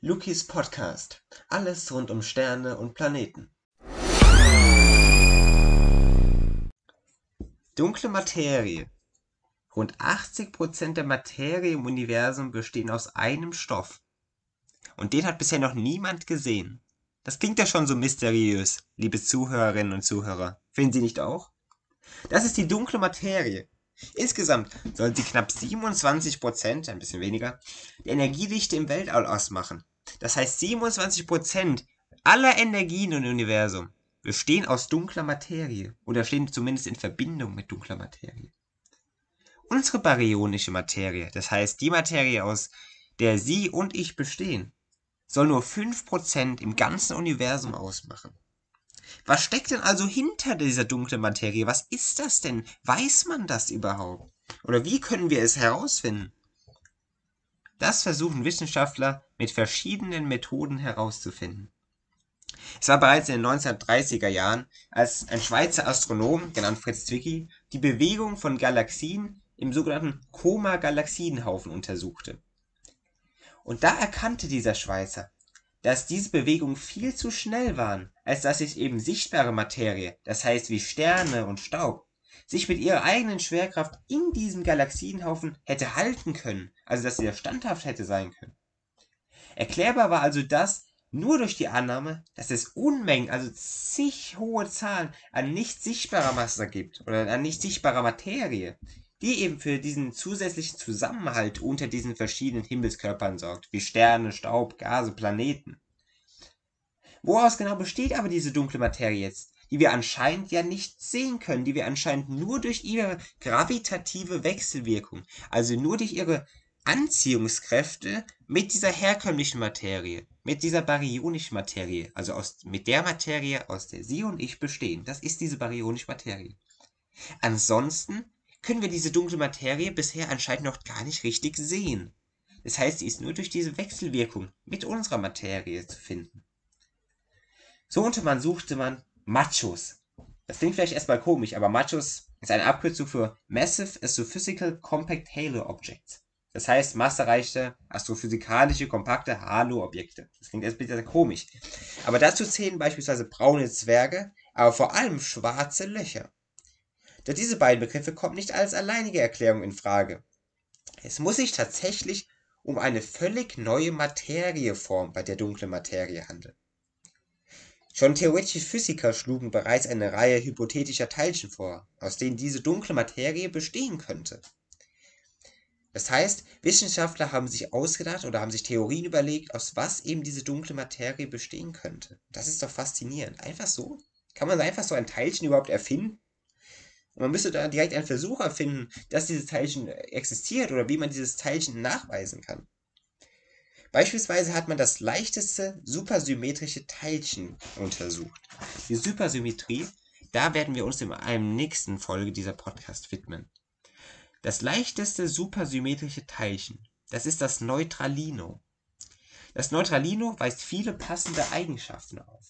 Lukis Podcast. Alles rund um Sterne und Planeten. Dunkle Materie. Rund 80% der Materie im Universum bestehen aus einem Stoff. Und den hat bisher noch niemand gesehen. Das klingt ja schon so mysteriös, liebe Zuhörerinnen und Zuhörer. Finden Sie nicht auch? Das ist die dunkle Materie. Insgesamt soll sie knapp 27%, ein bisschen weniger, der Energiedichte im Weltall ausmachen. Das heißt 27% aller Energien im Universum bestehen aus dunkler Materie oder stehen zumindest in Verbindung mit dunkler Materie. Unsere baryonische Materie, das heißt die Materie, aus der Sie und ich bestehen, soll nur 5% im ganzen Universum ausmachen. Was steckt denn also hinter dieser dunklen Materie? Was ist das denn? Weiß man das überhaupt? Oder wie können wir es herausfinden? Das versuchen Wissenschaftler mit verschiedenen Methoden herauszufinden. Es war bereits in den 1930er Jahren, als ein Schweizer Astronom, genannt Fritz Zwicky, die Bewegung von Galaxien im sogenannten Koma-Galaxienhaufen untersuchte. Und da erkannte dieser Schweizer, dass diese Bewegungen viel zu schnell waren, als dass sich eben sichtbare Materie, das heißt wie Sterne und Staub, sich mit ihrer eigenen Schwerkraft in diesem Galaxienhaufen hätte halten können, also dass sie da standhaft hätte sein können. Erklärbar war also das nur durch die Annahme, dass es Unmengen, also zig hohe Zahlen an nicht sichtbarer Masse gibt oder an nicht sichtbarer Materie, die eben für diesen zusätzlichen Zusammenhalt unter diesen verschiedenen Himmelskörpern sorgt, wie Sterne, Staub, Gase, Planeten. Woraus genau besteht aber diese dunkle Materie jetzt, die wir anscheinend ja nicht sehen können, die wir anscheinend nur durch ihre gravitative Wechselwirkung, also nur durch ihre Anziehungskräfte mit dieser herkömmlichen Materie, mit dieser baryonischen Materie, also aus, mit der Materie, aus der Sie und ich bestehen. Das ist diese baryonische Materie. Ansonsten können wir diese dunkle Materie bisher anscheinend noch gar nicht richtig sehen. Das heißt, sie ist nur durch diese Wechselwirkung mit unserer Materie zu finden. So unter man suchte man Machos. Das klingt vielleicht erstmal komisch, aber Machos ist eine Abkürzung für Massive Astrophysical Compact Halo Objects. Das heißt massereiche, astrophysikalische, kompakte Halo-Objekte. Das klingt erst ein bisschen komisch. Aber dazu zählen beispielsweise braune Zwerge, aber vor allem schwarze Löcher. Doch diese beiden Begriffe kommen nicht als alleinige Erklärung in Frage. Es muss sich tatsächlich um eine völlig neue Materieform bei der dunklen Materie handeln. Schon theoretische Physiker schlugen bereits eine Reihe hypothetischer Teilchen vor, aus denen diese dunkle Materie bestehen könnte. Das heißt, Wissenschaftler haben sich ausgedacht oder haben sich Theorien überlegt, aus was eben diese dunkle Materie bestehen könnte. Das ist doch faszinierend. Einfach so? Kann man einfach so ein Teilchen überhaupt erfinden? Und man müsste da direkt einen Versuch erfinden, dass dieses Teilchen existiert oder wie man dieses Teilchen nachweisen kann. Beispielsweise hat man das leichteste supersymmetrische Teilchen untersucht. Die Supersymmetrie, da werden wir uns in einer nächsten Folge dieser Podcast widmen. Das leichteste supersymmetrische Teilchen, das ist das Neutralino. Das Neutralino weist viele passende Eigenschaften auf.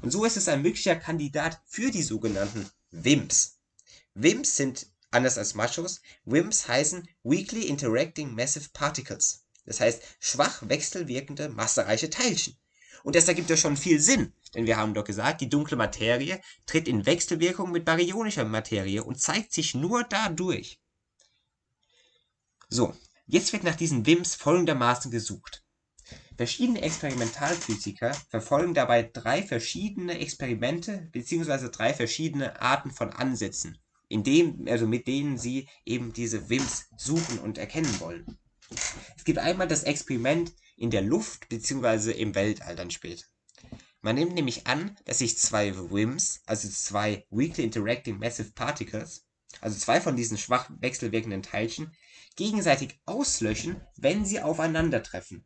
Und so ist es ein möglicher Kandidat für die sogenannten WIMPs. WIMPs sind, anders als Machos, WIMPs heißen Weakly Interacting Massive Particles. Das heißt schwach wechselwirkende massereiche Teilchen. Und das ergibt ja schon viel Sinn, denn wir haben doch gesagt, die dunkle Materie tritt in Wechselwirkung mit baryonischer Materie und zeigt sich nur dadurch. So, jetzt wird nach diesen WIMPs folgendermaßen gesucht. Verschiedene Experimentalphysiker verfolgen dabei drei verschiedene Experimente bzw. drei verschiedene Arten von Ansätzen, in dem, also mit denen sie eben diese WIMPs suchen und erkennen wollen. Es gibt einmal das Experiment in der Luft bzw. im Weltall dann später. Man nimmt nämlich an, dass sich zwei WIMPs, also zwei Weakly Interacting Massive Particles, also zwei von diesen schwach wechselwirkenden Teilchen, gegenseitig auslöschen, wenn sie aufeinandertreffen.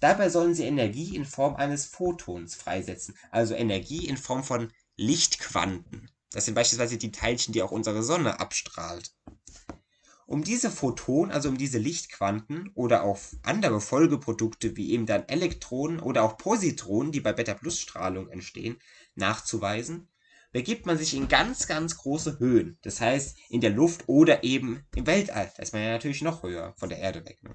Dabei sollen sie Energie in Form eines Photons freisetzen, also Energie in Form von Lichtquanten. Das sind beispielsweise die Teilchen, die auch unsere Sonne abstrahlt. Um diese Photonen, also um diese Lichtquanten oder auch andere Folgeprodukte wie eben dann Elektronen oder auch Positronen, die bei Beta-Plus-Strahlung entstehen, nachzuweisen, begibt man sich in ganz, ganz große Höhen. Das heißt in der Luft oder eben im Weltall. Da ist man ja natürlich noch höher von der Erde weg. Ne?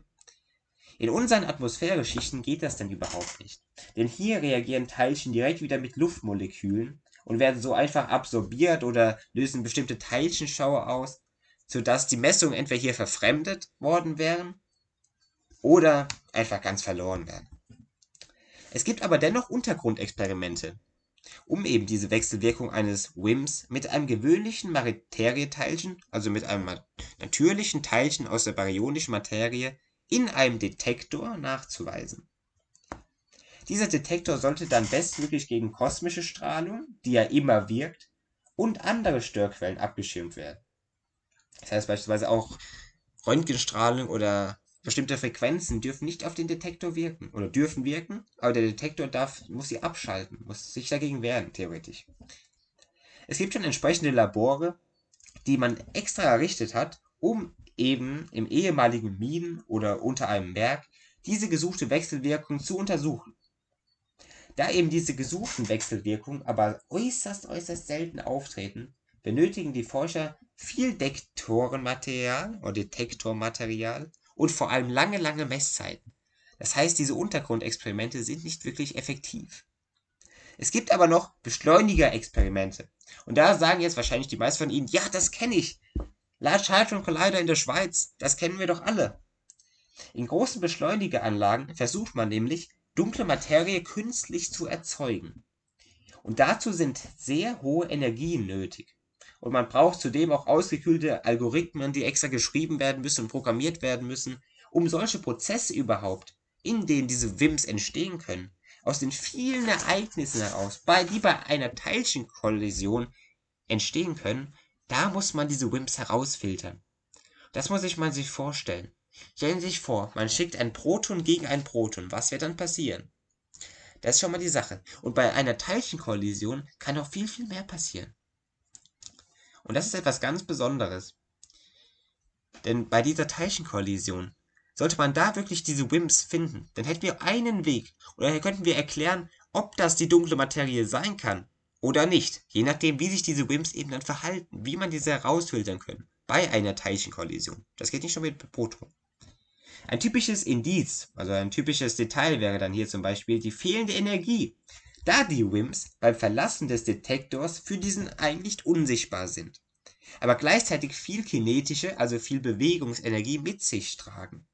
In unseren Atmosphäreschichten geht das dann überhaupt nicht. Denn hier reagieren Teilchen direkt wieder mit Luftmolekülen und werden so einfach absorbiert oder lösen bestimmte Teilchenschauer aus, sodass die Messungen entweder hier verfremdet worden wären oder einfach ganz verloren werden. Es gibt aber dennoch Untergrundexperimente, um eben diese Wechselwirkung eines WIMPs mit einem gewöhnlichen Materieteilchen, also mit einem natürlichen Teilchen aus der baryonischen Materie, in einem Detektor nachzuweisen. Dieser Detektor sollte dann bestmöglich gegen kosmische Strahlung, die ja immer wirkt, und andere Störquellen abgeschirmt werden. Das heißt beispielsweise auch Röntgenstrahlung oder bestimmte Frequenzen dürfen nicht auf den Detektor wirken oder dürfen wirken, aber der Detektor darf, muss sie abschalten, muss sich dagegen wehren, theoretisch. Es gibt schon entsprechende Labore, die man extra errichtet hat, um eben im ehemaligen Minen oder unter einem Berg diese gesuchte Wechselwirkung zu untersuchen. Da eben diese gesuchten Wechselwirkungen aber äußerst, äußerst selten auftreten, benötigen die Forscher viel Dektorenmaterial oder Detektormaterial und vor allem lange, lange Messzeiten. Das heißt, diese Untergrundexperimente sind nicht wirklich effektiv. Es gibt aber noch Beschleunigerexperimente. Und da sagen jetzt wahrscheinlich die meisten von Ihnen, ja, das kenne ich. Large Hadron Collider in der Schweiz, das kennen wir doch alle. In großen Beschleunigeranlagen versucht man nämlich, dunkle Materie künstlich zu erzeugen. Und dazu sind sehr hohe Energien nötig. Und man braucht zudem auch ausgekühlte Algorithmen, die extra geschrieben werden müssen und programmiert werden müssen, um solche Prozesse überhaupt, in denen diese WIMPs entstehen können, aus den vielen Ereignissen heraus, bei, die bei einer Teilchenkollision entstehen können, da muss man diese WIMPs herausfiltern. Das muss ich man sich vorstellen. Stellen Sie sich vor, man schickt ein Proton gegen ein Proton. Was wird dann passieren? Das ist schon mal die Sache. Und bei einer Teilchenkollision kann noch viel, viel mehr passieren. Und das ist etwas ganz Besonderes. Denn bei dieser Teilchenkollision sollte man da wirklich diese WIMPs finden, dann hätten wir einen Weg. Oder könnten wir erklären, ob das die dunkle Materie sein kann oder nicht, je nachdem, wie sich diese WIMPs eben dann verhalten, wie man diese herausfiltern können bei einer Teilchenkollision. Das geht nicht schon mit Protonen. Ein typisches Indiz, also ein typisches Detail wäre dann hier zum Beispiel die fehlende Energie, da die WIMPs beim Verlassen des Detektors für diesen eigentlich unsichtbar sind, aber gleichzeitig viel kinetische, also viel Bewegungsenergie mit sich tragen.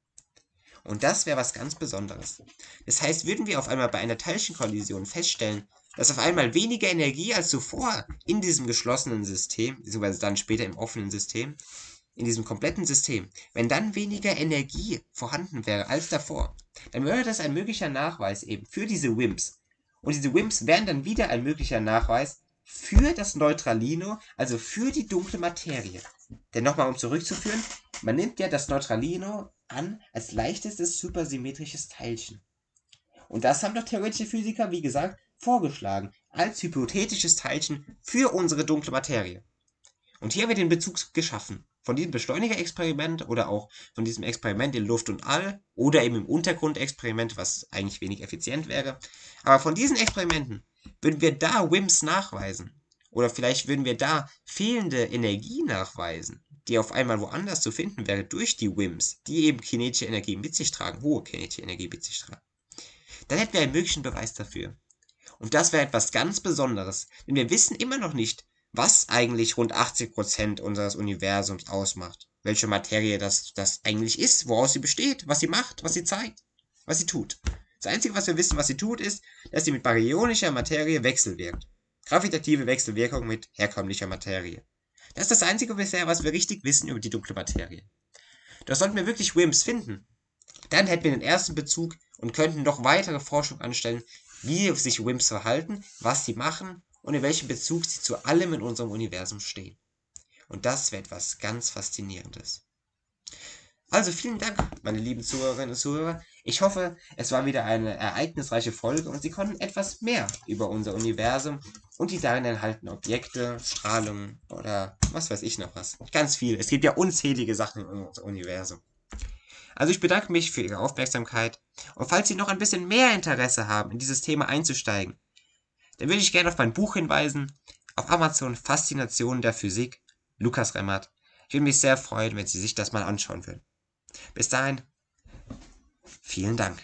Und das wäre was ganz Besonderes. Das heißt, würden wir auf einmal bei einer Teilchenkollision feststellen, dass auf einmal weniger Energie als zuvor in diesem geschlossenen System, beziehungsweise dann später im offenen System, in diesem kompletten System, wenn dann weniger Energie vorhanden wäre als davor, dann wäre das ein möglicher Nachweis eben für diese WIMPs. Und diese WIMPs wären dann wieder ein möglicher Nachweis für das Neutralino, also für die dunkle Materie. Denn nochmal um zurückzuführen, man nimmt ja das Neutralino an als leichtestes supersymmetrisches Teilchen. Und das haben doch theoretische Physiker, wie gesagt, vorgeschlagen als hypothetisches Teilchen für unsere dunkle Materie. Und hier haben wir den Bezug geschaffen. Von diesem Beschleunigerexperiment oder auch von diesem Experiment in Luft und All oder eben im Untergrundexperiment, was eigentlich wenig effizient wäre. Aber von diesen Experimenten würden wir da WIMPs nachweisen. Oder vielleicht würden wir da fehlende Energie nachweisen, die auf einmal woanders zu finden wäre durch die WIMPs, die eben kinetische Energie mit sich tragen, hohe kinetische Energie mit sich tragen. Dann hätten wir einen möglichen Beweis dafür. Und das wäre etwas ganz Besonderes, denn wir wissen immer noch nicht, was eigentlich rund 80% unseres Universums ausmacht. Welche Materie das, das eigentlich ist, woraus sie besteht, was sie macht, was sie zeigt, was sie tut. Das Einzige, was wir wissen, was sie tut, ist, dass sie mit baryonischer Materie wechselwirkt. Gravitative Wechselwirkung mit herkömmlicher Materie. Das ist das Einzige bisher, was wir richtig wissen über die dunkle Materie. Doch sollten wir wirklich WIMPs finden, dann hätten wir den ersten Bezug und könnten noch weitere Forschung anstellen, wie sich WIMPs verhalten, was sie machen und in welchem Bezug sie zu allem in unserem Universum stehen. Und das wäre etwas ganz Faszinierendes. Also vielen Dank, meine lieben Zuhörerinnen und Zuhörer. Ich hoffe, es war wieder eine ereignisreiche Folge und Sie konnten etwas mehr über unser Universum und die darin enthaltenen Objekte, Strahlungen oder was weiß ich noch was. Ganz viel. Es gibt ja unzählige Sachen in unserem Universum. Also ich bedanke mich für Ihre Aufmerksamkeit und falls Sie noch ein bisschen mehr Interesse haben, in dieses Thema einzusteigen, dann würde ich gerne auf mein Buch hinweisen, auf Amazon Faszination der Physik, Lukas Remmert. Ich würde mich sehr freuen, wenn Sie sich das mal anschauen würden. Bis dahin, vielen Dank.